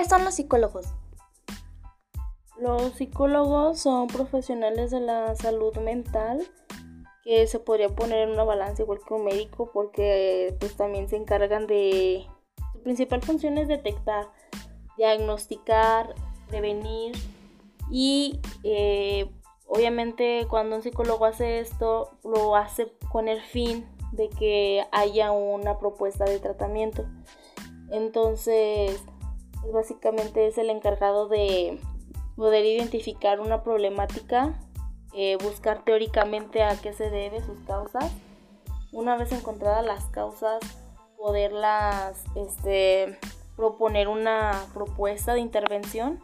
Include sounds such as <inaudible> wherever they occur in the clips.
¿Qué son los psicólogos? Los psicólogos son profesionales de la salud mental que se podría poner en una balanza igual que un médico porque pues también se encargan de su principal función es detectar, diagnosticar, prevenir y eh, obviamente cuando un psicólogo hace esto lo hace con el fin de que haya una propuesta de tratamiento. Entonces, pues, básicamente es el encargado de poder identificar una problemática, eh, buscar teóricamente a qué se debe sus causas. Una vez encontradas las causas, poderlas este, proponer una propuesta de intervención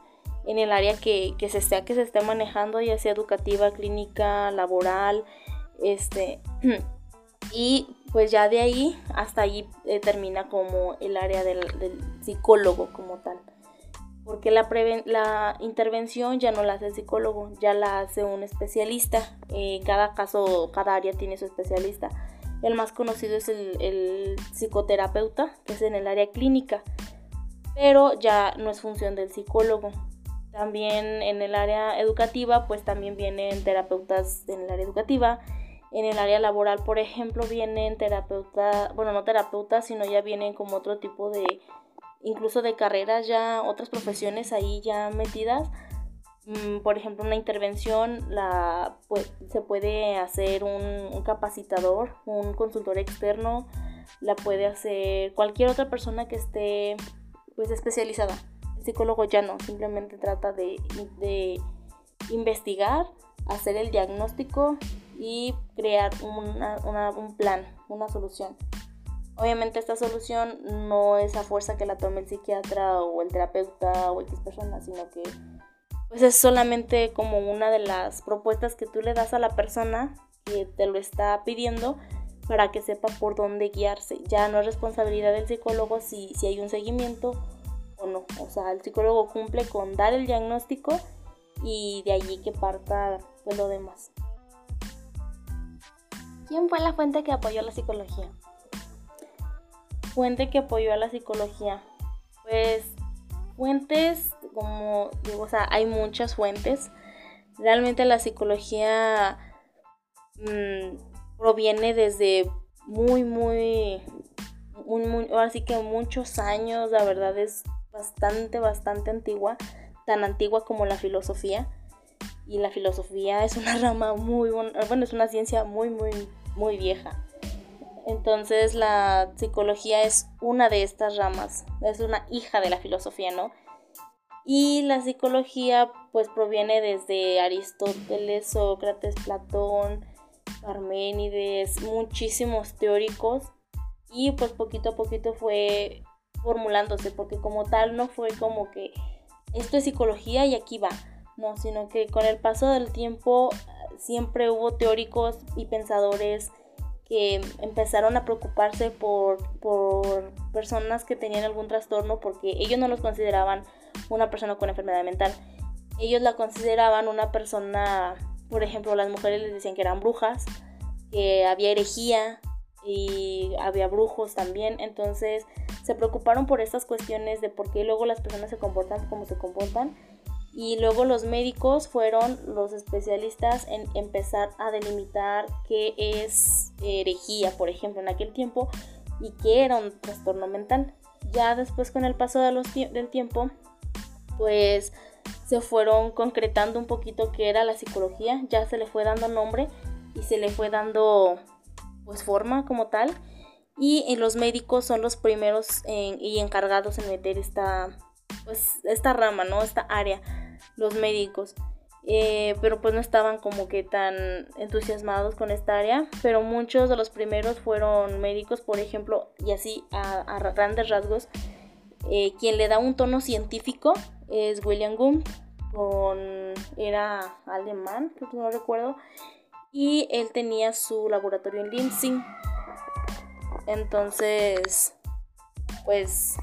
en el área que, se esté, que se esté manejando, ya sea educativa, clínica, laboral, este, <clears throat> y pues ya de ahí hasta ahí eh, termina como el área del, psicólogo como tal. Porque la, la intervención ya no la hace el psicólogo, ya la hace un especialista. En cada caso, cada área tiene su especialista. El más conocido es el, el psicoterapeuta, que es en el área clínica, pero ya no es función del psicólogo. También en el área educativa, pues también vienen terapeutas en el área educativa en el área laboral, por ejemplo, vienen terapeutas, bueno, no terapeutas, sino ya vienen como otro tipo de, incluso de carreras ya, otras profesiones ahí ya metidas. Mm, por ejemplo, una intervención la, pues, se puede hacer un, capacitador, un consultor externo, la puede hacer cualquier otra persona que esté pues especializada. El psicólogo ya no, simplemente trata de, de investigar, hacer el diagnóstico y crear un plan, una solución. Obviamente esta solución no es a fuerza que la tome el psiquiatra o el terapeuta o X persona, sino que pues es solamente como una de las propuestas que tú le das a la persona que te lo está pidiendo para que sepa por dónde guiarse. Ya no es responsabilidad del psicólogo si, si hay un seguimiento o no. O sea, el psicólogo cumple con dar el diagnóstico y de allí que parta pues, lo demás. ¿Quién fue la fuente que apoyó la psicología? Fuente que apoyó a la psicología. Pues fuentes, como digo, o sea, hay muchas fuentes. Realmente la psicología mm, proviene desde muy, muy, muy, muy, que muchos años, la verdad es bastante, bastante antigua, tan antigua como la filosofía y la filosofía es una <laughs> rama muy, bueno, es una ciencia muy, muy, muy vieja. Entonces la psicología es una de estas ramas, es una hija de la filosofía, ¿no? Y la psicología pues proviene desde Aristóteles, Sócrates, Platón, Parménides, muchísimos teóricos y pues poquito a poquito fue formulándose porque como tal no fue como que esto es psicología y aquí va no, sino que con el paso del tiempo siempre hubo teóricos y pensadores que empezaron a preocuparse por, personas que tenían algún trastorno porque ellos no los consideraban una persona con enfermedad mental. Ellos la consideraban una persona, por ejemplo, las mujeres les decían que eran brujas, que había herejía y había brujos también. Entonces se preocuparon por estas cuestiones de por qué luego las personas se comportan como se comportan y luego los médicos fueron los especialistas en empezar a delimitar qué es herejía, por ejemplo, en aquel tiempo, y qué era un trastorno mental. Ya después con el paso de los del tiempo, pues se fueron concretando un poquito qué era la psicología, ya se le fue dando nombre y se le fue dando pues forma como tal. Y los médicos son los primeros y encargados en meter esta, pues, esta rama, ¿no? Esta área los médicos. Eh, pero pues no estaban como que tan entusiasmados con esta área, pero muchos de los primeros fueron médicos, por ejemplo, y así a, grandes rasgos, eh, quien le da un tono científico es William con, era alemán, no recuerdo, y él tenía su laboratorio en Linzing. Entonces, pues,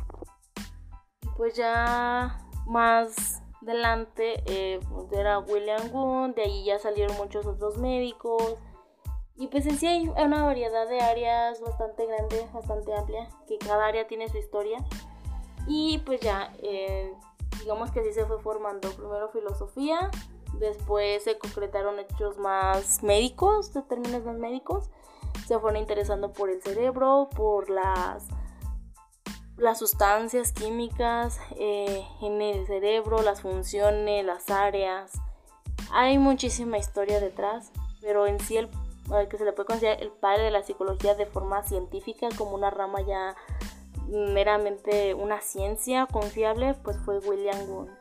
pues ya más delante eh, pues, era William Gunn, de ahí ya salieron muchos otros médicos. Y pues en sí hay una variedad de áreas bastante grande, bastante amplia, que cada área tiene su historia. Y pues ya, eh, digamos que así se fue formando primero filosofía, después se concretaron hechos más médicos, términos más médicos, se fueron interesando por el cerebro, por las, las sustancias químicas eh, en el cerebro, las funciones, las áreas. Hay muchísima historia detrás, pero en sí el que se le puede considerar el padre de la psicología de forma científica como una rama ya meramente una ciencia confiable, pues fue William Wundt.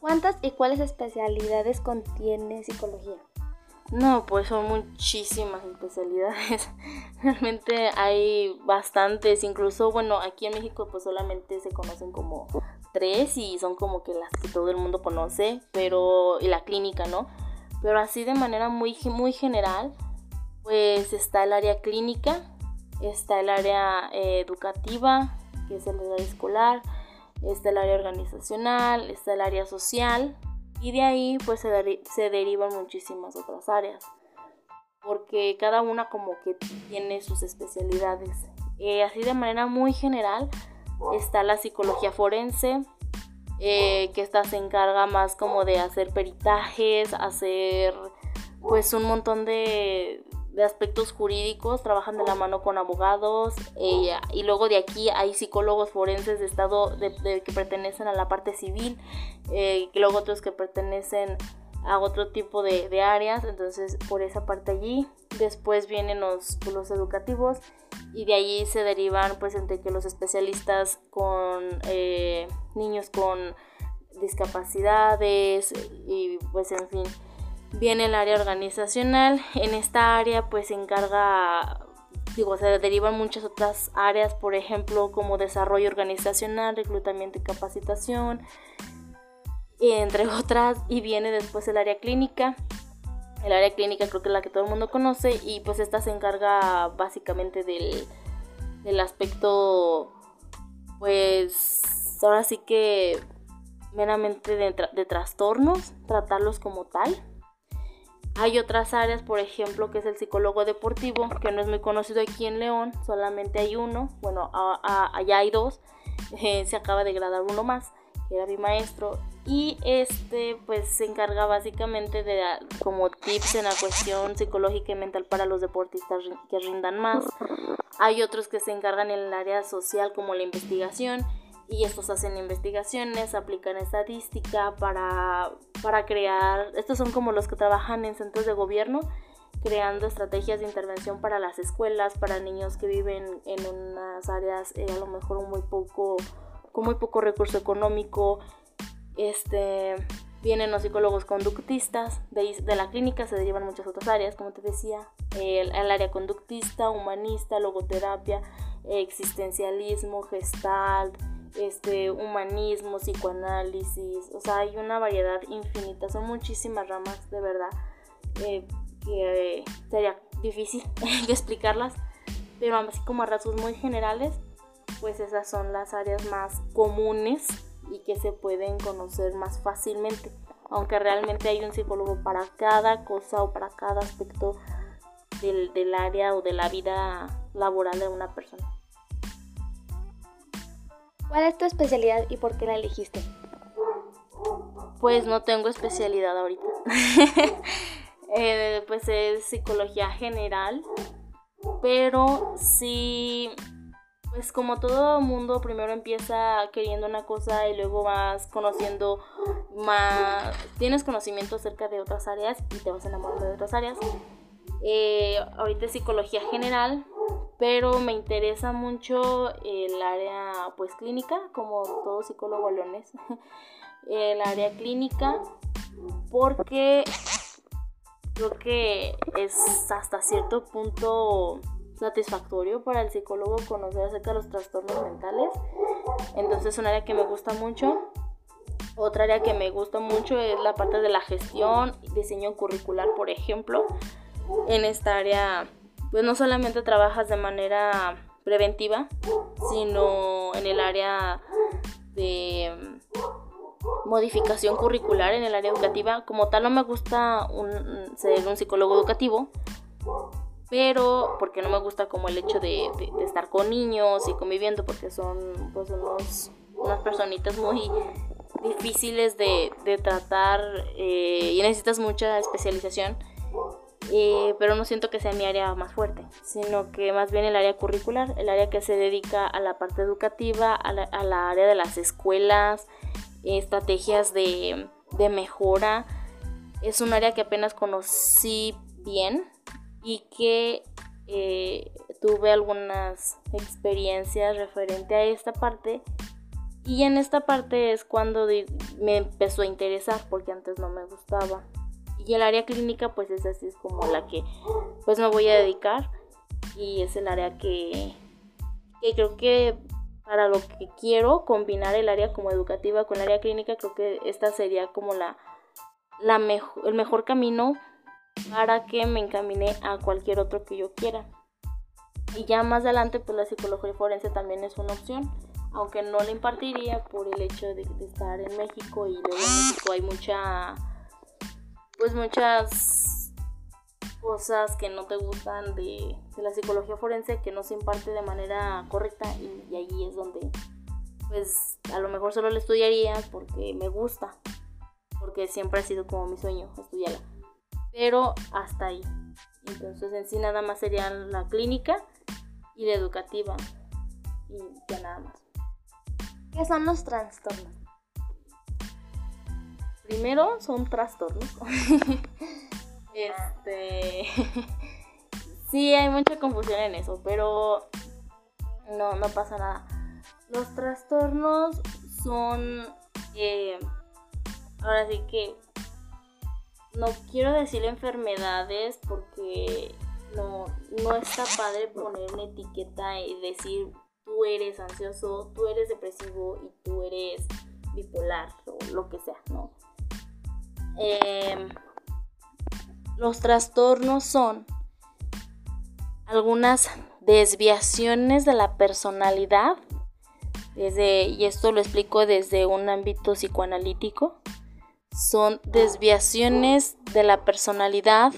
¿Cuántas y cuáles especialidades contiene psicología? No, pues son muchísimas especialidades. <laughs> Realmente hay bastantes. Incluso, bueno, aquí en México pues solamente se conocen como tres y son como que las que todo el mundo conoce, pero y la clínica, ¿no? Pero así de manera muy, muy general, pues está el área clínica, está el área eh, educativa, que es el área escolar, está el área organizacional, está el área social y de ahí pues se, se derivan muchísimas otras áreas porque cada una como que tiene sus especialidades. Eh, así de manera muy general está la psicología forense, eh, que esta se encarga más como de hacer peritajes, hacer pues un montón de, de aspectos jurídicos, trabajan de la mano con abogados eh, y luego de aquí hay psicólogos forenses de estado de, que pertenecen a la parte civil, eh, y luego otros que pertenecen a otro tipo de, áreas, entonces por esa parte allí, después vienen los, los educativos y de allí se derivan pues entre que los especialistas con eh, niños con discapacidades y pues en fin Viene el área organizacional. En esta área pues se encarga, digo, se derivan muchas otras áreas, por ejemplo, como desarrollo organizacional, reclutamiento y capacitación, entre <laughs> otras. Y viene después el área clínica. El área clínica creo que es la que todo el mundo conoce y pues esta se encarga básicamente del, del aspecto, pues ahora sí que meramente de, de trastornos, tratarlos como tal. Hay otras áreas, por ejemplo, que es el psicólogo deportivo, que no es muy conocido aquí en León, solamente hay uno, bueno, allá hay dos, <laughs> eh, se acaba de gradar uno más, que era mi maestro, y este pues se encarga básicamente de como tips en la cuestión psicológica y mental para los deportistas que rindan más. Hay otros que se encargan en el área social como la investigación y estos hacen investigaciones, aplican estadística para, para crear, estos son como los que trabajan en centros de gobierno, creando estrategias de intervención para las escuelas, para niños que viven en unas áreas eh, a lo mejor muy poco, con muy poco recurso económico. Este, vienen los psicólogos conductistas, de, de la clínica se derivan muchas otras áreas, como te decía, el, el área conductista, humanista, logoterapia, existencialismo, gestalt, este, humanismo, psicoanálisis, o sea, hay una variedad infinita, son muchísimas ramas de verdad eh, que eh, sería difícil <laughs> explicarlas, pero así como a rasgos muy generales, pues esas son las áreas más comunes y que se pueden conocer más fácilmente, aunque realmente hay un psicólogo para cada cosa o para cada aspecto del área o de la vida laboral de una persona. ¿Cuál es tu especialidad y por qué la elegiste? Pues no tengo especialidad ahorita. <laughs> Eh, pues es psicología general, pero sí, pues como todo mundo primero empieza queriendo una cosa y luego vas conociendo más, tienes conocimiento acerca de otras áreas y te vas enamorando de otras áreas. Eh, ahorita es psicología general, pero me interesa mucho el área pues clínica, como todo psicólogo leones, <laughs> el área clínica, porque creo que es hasta cierto punto satisfactorio para el psicólogo conocer acerca de los trastornos mentales. Entonces es un área que me gusta mucho. Otra área que me gusta mucho es la parte de la gestión, diseño curricular, por ejemplo. En esta área pues no solamente trabajas de manera preventiva, sino en el área de mm, modificación curricular, en el área educativa. Como tal no me gusta ser un psicólogo educativo, pero porque no me gusta como el hecho de, estar con niños y conviviendo porque son pues unos, unas personitas muy difíciles de, tratar eh, y necesitas mucha especialización eh, pero no siento que sea mi área más fuerte, sino que más bien el área curricular, el área que se dedica a la parte educativa, a la, área de las escuelas, estrategias de, mejora. Es un área que apenas conocí bien y que eh, tuve algunas experiencias referente a esta parte y en esta parte es cuando me empezó a interesar porque antes no me gustaba y el área clínica pues es así es como la que pues me voy a dedicar y es el área que, que creo que para lo que quiero combinar el área como educativa con el área clínica creo que esta sería como la, la mejor, el mejor camino para que me encamine a cualquier otro que yo quiera. Y ya más adelante, pues la psicología forense también es una opción, aunque no la impartiría por el hecho de, estar en México y luego México hay mucha, pues muchas cosas que no te gustan de, la psicología forense que no se imparte de manera correcta y, y ahí es donde, pues a lo mejor solo la estudiaría porque me gusta, porque siempre ha sido como mi sueño estudiarla pero hasta ahí. Entonces en sí nada más serían la clínica y la educativa y ya nada más. ¿Qué son los trastornos? Primero son trastornos. <laughs> este <laughs> sí hay mucha confusión en eso, pero no, no pasa nada. Los trastornos son eh, ahora sí que no quiero decir enfermedades porque no, no está padre poner una etiqueta y decir tú eres ansioso, tú eres depresivo y tú eres bipolar o lo que sea, ¿no? Em, los trastornos son algunas desviaciones de la personalidad, desde, y esto lo explico desde un ámbito psicoanalítico, son desviaciones de la personalidad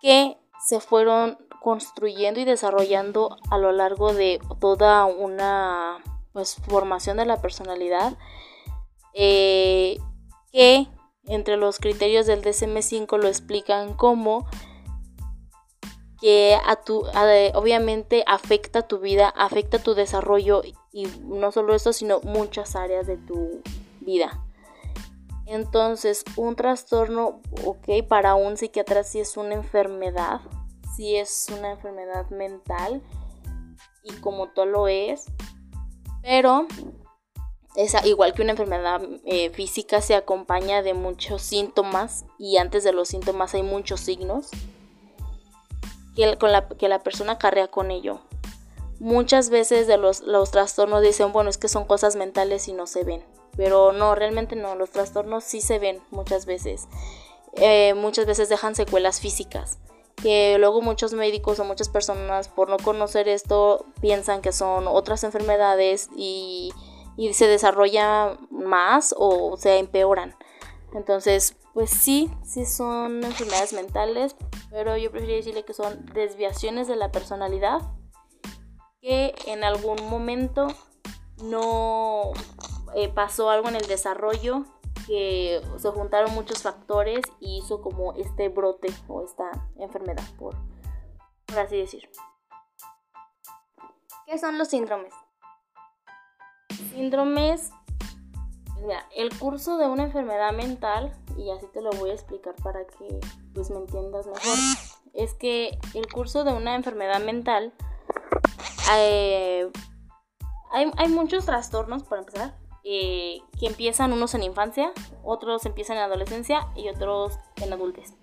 que se fueron construyendo y desarrollando a lo largo de toda una pues, formación de la personalidad eh, que entre los criterios del DSM5 lo explican como que a tu, obviamente afecta tu vida, afecta tu desarrollo y no solo eso, sino muchas áreas de tu vida. Entonces, un trastorno, ok, para un psiquiatra sí es una enfermedad, sí es una enfermedad mental y como todo lo es, pero es igual que una enfermedad eh, física se acompaña de muchos síntomas y antes de los síntomas hay muchos signos que, con la, que la persona carrea con ello. Muchas veces de los, los trastornos dicen, bueno, es que son cosas mentales y no se ven pero no, realmente no, los trastornos sí se ven muchas veces. Eh, muchas veces dejan secuelas físicas, que luego muchos médicos o muchas personas por no conocer esto piensan que son otras enfermedades y, y se desarrolla más o se empeoran. Entonces, pues sí, sí son enfermedades mentales, pero yo preferiría decirle que son desviaciones de la personalidad que en algún momento no eh, pasó algo en el desarrollo que se juntaron muchos factores y hizo como este brote o esta enfermedad, por, por así decir. ¿Qué son los síndromes? Síndromes, mira, el curso de una enfermedad mental, y así te lo voy a explicar para que pues me entiendas mejor, es que el curso de una enfermedad mental, eh, hay, hay muchos trastornos, para empezar, eh, que empiezan unos en infancia, otros empiezan en adolescencia y otros en adultez.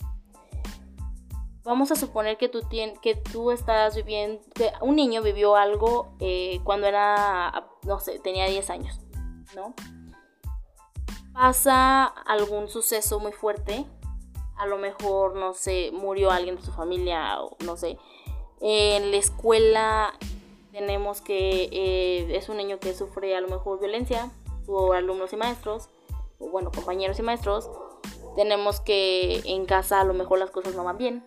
Vamos a suponer que tú, que tú estás viviendo, que un niño vivió algo eh, cuando era, no sé, tenía 10 años, ¿no? Pasa algún suceso muy fuerte, a lo mejor, no sé, murió alguien de su familia, o no sé, en la escuela tenemos que eh, es un niño que sufre a lo mejor violencia, o alumnos y maestros, o bueno, compañeros y maestros, tenemos que en casa a lo mejor las cosas no van bien,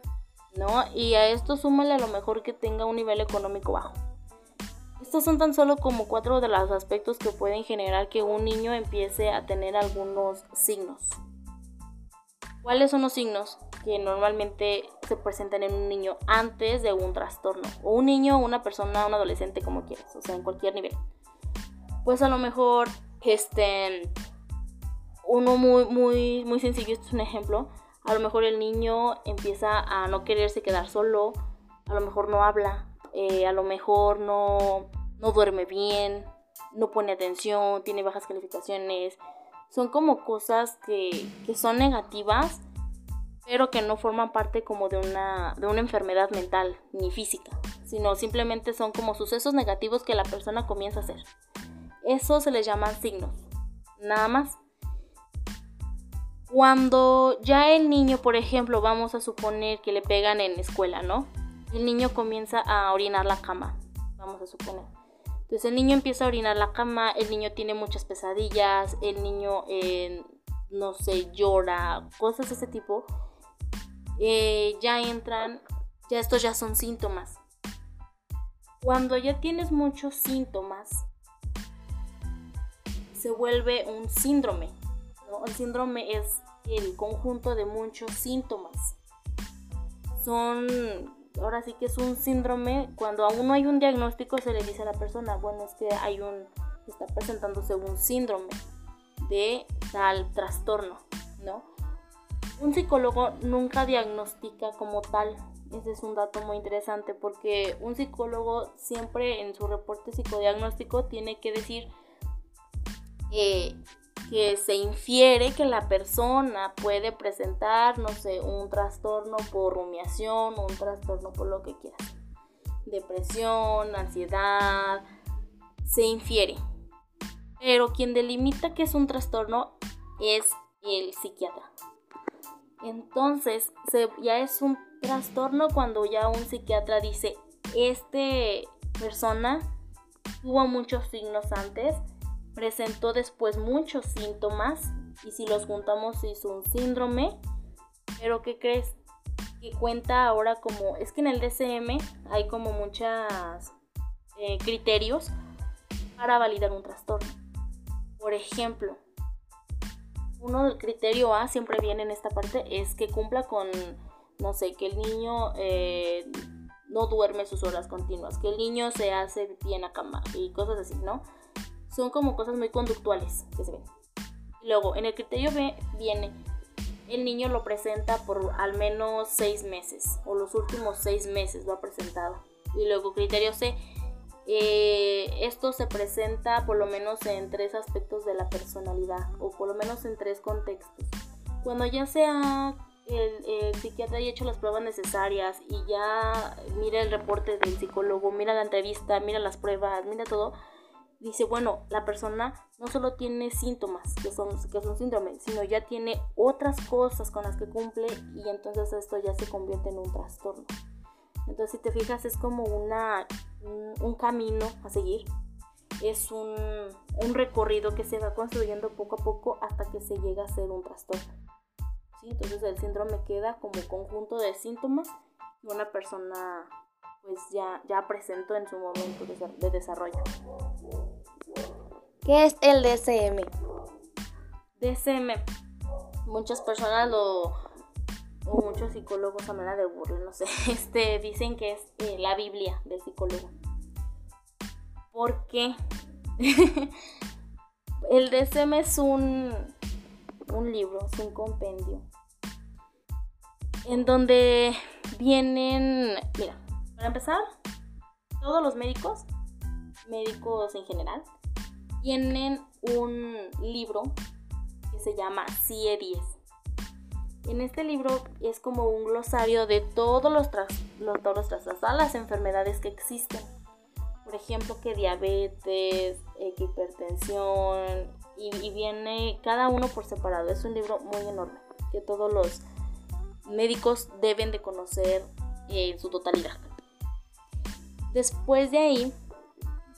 ¿no? Y a esto súmale a lo mejor que tenga un nivel económico bajo. Estos son tan solo como cuatro de los aspectos que pueden generar que un niño empiece a tener algunos signos. ¿Cuáles son los signos que normalmente se presentan en un niño antes de un trastorno? O un niño, una persona, un adolescente, como quieras, o sea, en cualquier nivel. Pues a lo mejor, este, uno muy, muy, muy sencillo, esto es un ejemplo. A lo mejor el niño empieza a no quererse quedar solo, a lo mejor no habla, eh, a lo mejor no, no duerme bien, no pone atención, tiene bajas calificaciones. Son como cosas que, son negativas, pero que no forman parte como de una, de una enfermedad mental ni física, sino simplemente son como sucesos negativos que la persona comienza a hacer. Eso se les llaman signos, nada más. Cuando ya el niño, por ejemplo, vamos a suponer que le pegan en escuela, ¿no? El niño comienza a orinar la cama, vamos a suponer. Entonces el niño empieza a orinar la cama, el niño tiene muchas pesadillas, el niño, eh, no sé, llora, cosas de ese tipo. Eh, ya entran, ya estos ya son síntomas. Cuando ya tienes muchos síntomas, se vuelve un síndrome. El síndrome es el conjunto de muchos síntomas. Son ahora sí que es un síndrome, cuando aún no hay un diagnóstico se le dice a la persona, bueno, es que hay un, está presentándose un síndrome de tal trastorno, ¿no? Un psicólogo nunca diagnostica como tal. Ese es un dato muy interesante porque un psicólogo siempre en su reporte psicodiagnóstico tiene que decir eh, que se infiere que la persona puede presentar, no sé, un trastorno por rumiación, un trastorno por lo que quieras. Depresión, ansiedad, se infiere. Pero quien delimita que es un trastorno es el psiquiatra. Entonces, ya es un trastorno cuando ya un psiquiatra dice, este persona tuvo muchos signos antes, presentó después muchos síntomas y si los juntamos hizo un síndrome. Pero ¿qué crees? Que cuenta ahora como, es que en el DCM hay como muchos eh, criterios para validar un trastorno. Por ejemplo, uno del criterio A siempre viene en esta parte es que cumpla con, no sé, que el niño eh, no duerme sus horas continuas, que el niño se hace bien a cama y cosas así, ¿no? Son como cosas muy conductuales que se ven. Luego, en el criterio B viene, el niño lo presenta por al menos seis meses, o los últimos seis meses lo ha presentado. Y luego, criterio C, eh, esto se presenta por lo menos en tres aspectos de la personalidad, o por lo menos en tres contextos. Cuando ya sea el, el, psiquiatra haya hecho las pruebas necesarias y ya mira el reporte del psicólogo, mira la entrevista, mira las pruebas, mira todo, dice, bueno, la persona no solo tiene síntomas, que son, que son síndromes, sino ya tiene otras cosas con las que cumple y entonces esto ya se convierte en un trastorno. Entonces, si te fijas, es como una, un, camino a seguir. Es un, un, recorrido que se va construyendo poco a poco hasta que se llega a ser un trastorno. ¿Sí? Entonces, el síndrome queda como conjunto de síntomas que una persona pues ya, ya presentó en su momento de desarrollo. ¿Qué es el DSM? DSM. Muchas personas lo o muchos psicólogos a manera de burla, no sé, <laughs> este, dicen que es eh, la Biblia del psicólogo. ¿Por qué? <laughs> el DSM es un, un libro, es un compendio, en donde vienen, mira, para empezar, todos los médicos, médicos en general, tienen un libro que se llama CIE 10. En este libro es como un glosario de todos los, tras, todas las enfermedades que existen. Por ejemplo, que diabetes, hipertensión, y, y, viene cada uno por separado. Es un libro muy enorme que todos los médicos deben de conocer en su totalidad. Después de ahí,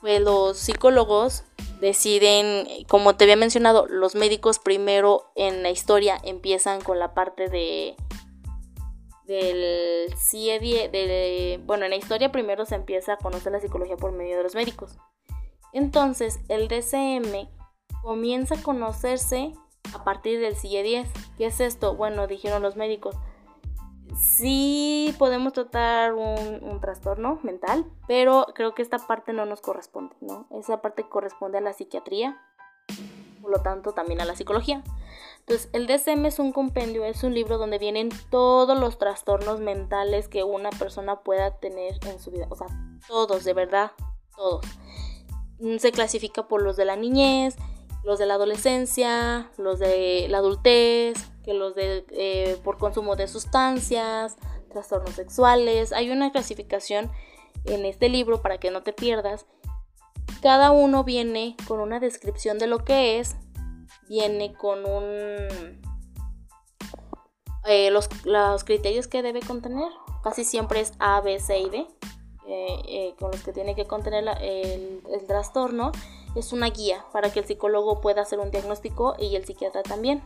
pues los psicólogos deciden, como te había mencionado, los médicos primero en la historia empiezan con la parte de, del CIE, de, bueno, en la historia primero se empieza a conocer la psicología por medio de los médicos. Entonces, el DCM comienza a conocerse a partir del CIE 10. ¿Qué es esto? Bueno, dijeron los médicos. Sí podemos tratar un, trastorno mental, pero creo que esta parte no nos corresponde, ¿no? Esa parte corresponde a la psiquiatría, por lo tanto también a la psicología. Entonces, el DSM es un compendio, es un libro donde vienen todos los trastornos mentales que una persona pueda tener en su vida. O sea, todos, de verdad, todos. Se clasifica por los de la niñez, los de la adolescencia, los de la adultez, que los de eh, por consumo de sustancias, trastornos sexuales. Hay una clasificación en este libro para que no te pierdas. Cada uno viene con una descripción de lo que es, viene con un eh, los, criterios que debe contener. Casi siempre es A, B, C y D, eh, con los que tiene que contener el, el trastorno es una guía para que el psicólogo pueda hacer un diagnóstico y el psiquiatra también.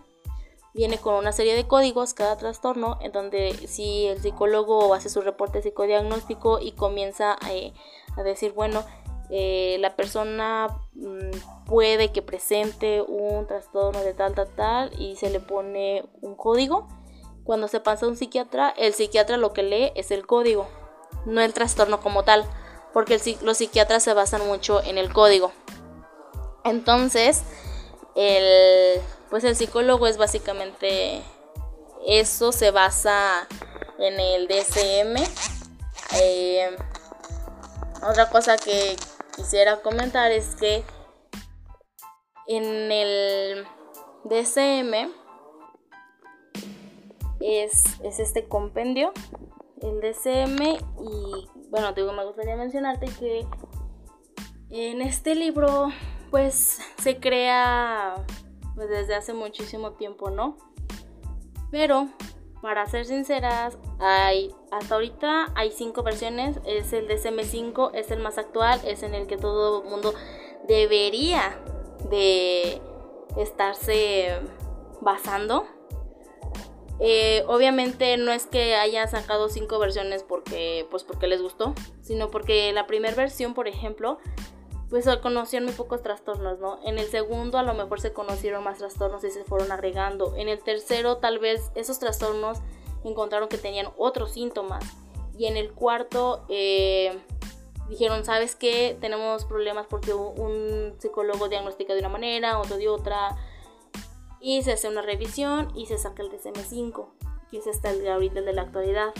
Viene con una serie de códigos cada trastorno en donde si el psicólogo hace su reporte psicodiagnóstico y comienza eh, a, decir, bueno, eh, la persona mm, puede que presente un trastorno de tal, tal, tal y se le pone un código. Cuando se pasa a un psiquiatra, el psiquiatra lo que lee es el código, no el trastorno como tal, porque los psiquiatras se basan mucho en el código. Entonces, el, pues el psicólogo es básicamente eso, se basa en el DSM. Eh, otra cosa que quisiera comentar es que en el DSM es, es este compendio, el DSM, y bueno, digo, me gustaría mencionarte que en este libro pues se crea pues, desde hace muchísimo tiempo, ¿no? Pero para ser sinceras, hay hasta ahorita hay cinco versiones, es el DSM5, es el más actual, es en el que todo mundo debería de estarse basando. Eh, obviamente no es que haya sacado cinco versiones porque, pues porque les gustó, sino porque la primera versión, por ejemplo, pues conocían muy pocos trastornos, ¿no? En el segundo a lo mejor se conocieron más trastornos y se fueron agregando. En el tercero tal vez esos trastornos encontraron que tenían otros síntomas. Y en el cuarto eh, dijeron, ¿sabes qué? Tenemos problemas porque un psicólogo diagnostica de una manera, otro de otra. Y se hace una revisión y se saca el DSM-5, que es hasta el ahorita el de la actualidad.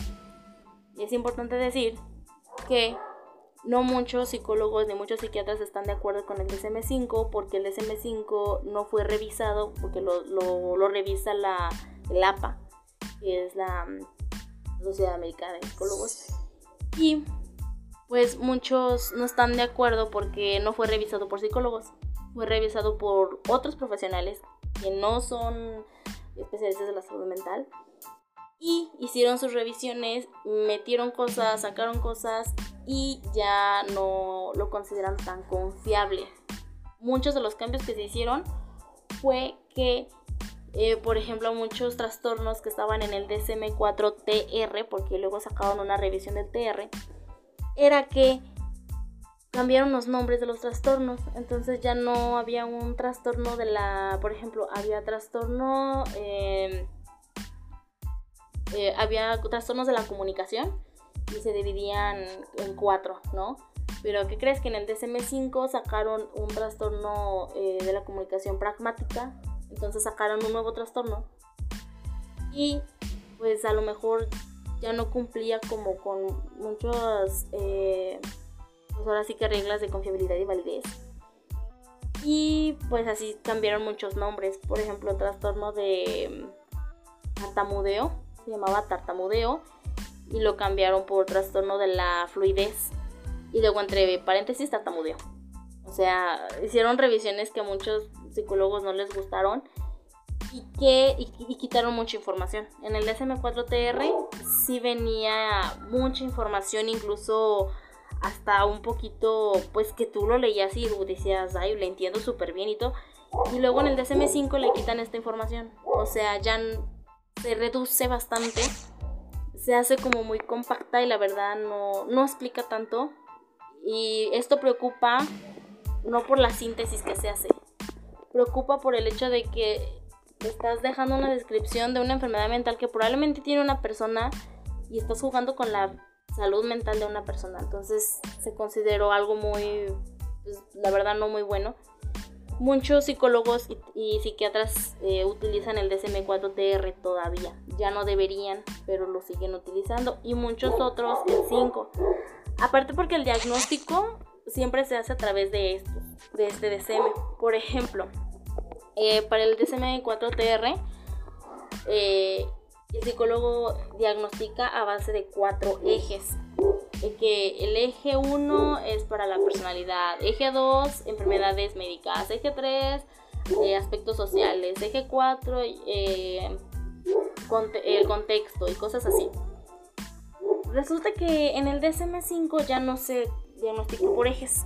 Y es importante decir que no muchos psicólogos ni muchos psiquiatras están de acuerdo con el DSM-5 porque el DSM-5 no fue revisado, porque lo, lo, revisa la, APA, que es la mm, Sociedad Americana de Psicólogos. Y pues muchos no están de acuerdo porque no fue revisado por psicólogos, fue revisado por otros profesionales que no son especialistas de la salud mental y hicieron sus revisiones, metieron cosas, sacaron cosas y ya no lo consideran tan confiable. Muchos de los cambios que se hicieron fue que, eh, por ejemplo, muchos trastornos que estaban en el DSM-4-TR, porque luego sacaron una revisión del TR, era que cambiaron los nombres de los trastornos. Entonces ya no había un trastorno de la, por ejemplo, había trastorno... Eh, eh, había trastornos de la comunicación y se dividían en cuatro, ¿no? Pero ¿qué crees? Que en el DSM-5 sacaron un trastorno eh, de la comunicación pragmática, entonces sacaron un nuevo trastorno y pues a lo mejor ya no cumplía como con muchas, eh, pues ahora sí que reglas de confiabilidad y validez. Y pues así cambiaron muchos nombres, por ejemplo, trastorno de mm, tartamudeo, se llamaba tartamudeo y lo cambiaron por trastorno de la fluidez y luego entre paréntesis tartamudeo. O sea, hicieron revisiones que a muchos psicólogos no les gustaron y que y, quitaron mucha información. En el DSM-4TR sí venía mucha información, incluso hasta un poquito, pues que tú lo leías y decías, ay, le entiendo súper bien y todo. Y luego en el DSM-5 le quitan esta información. O sea, ya se reduce bastante se hace como muy compacta y la verdad no, no explica tanto. Y esto preocupa no por la síntesis que se hace, preocupa por el hecho de que estás dejando una descripción de una enfermedad mental que probablemente tiene una persona y estás jugando con la salud mental de una persona. Entonces se consideró algo muy, pues, la verdad no muy bueno. Muchos psicólogos y, psiquiatras eh, utilizan el DSM-4TR todavía. Ya no deberían, pero lo siguen utilizando. Y muchos otros el 5. Aparte porque el diagnóstico siempre se hace a través de esto, de este DSM. Por ejemplo, eh, para el DSM-4TR, eh, el psicólogo diagnostica a base de cuatro ejes. Que el eje 1 es para la personalidad, eje 2 enfermedades médicas, eje 3 eh, aspectos sociales, eje 4 el contexto y cosas así. Resulta que en el DSM-5 ya no se diagnostica por ejes,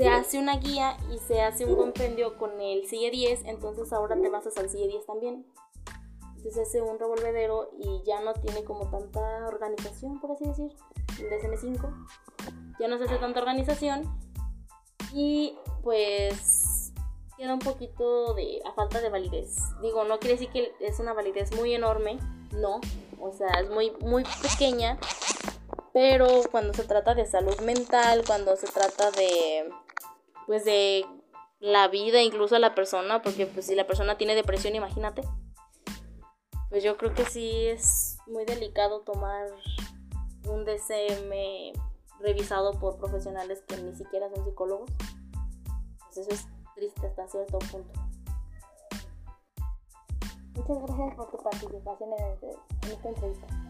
se hace una guía y se hace un compendio con el CIE 10, entonces ahora te basas al CIE 10 también. Entonces hace un revolvedero y ya no tiene como tanta organización, por así decir, el DSM5. Ya no se hace tanta organización y pues queda un poquito de a falta de validez. Digo, no quiere decir que es una validez muy enorme, no, o sea, es muy muy pequeña, pero cuando se trata de salud mental, cuando se trata de pues de la vida incluso a la persona, porque pues si la persona tiene depresión, imagínate. Pues yo creo que sí es muy delicado tomar un DCM revisado por profesionales que ni siquiera son psicólogos. Pues eso es triste hasta cierto punto. Muchas gracias por tu participación en, este, esta entrevista.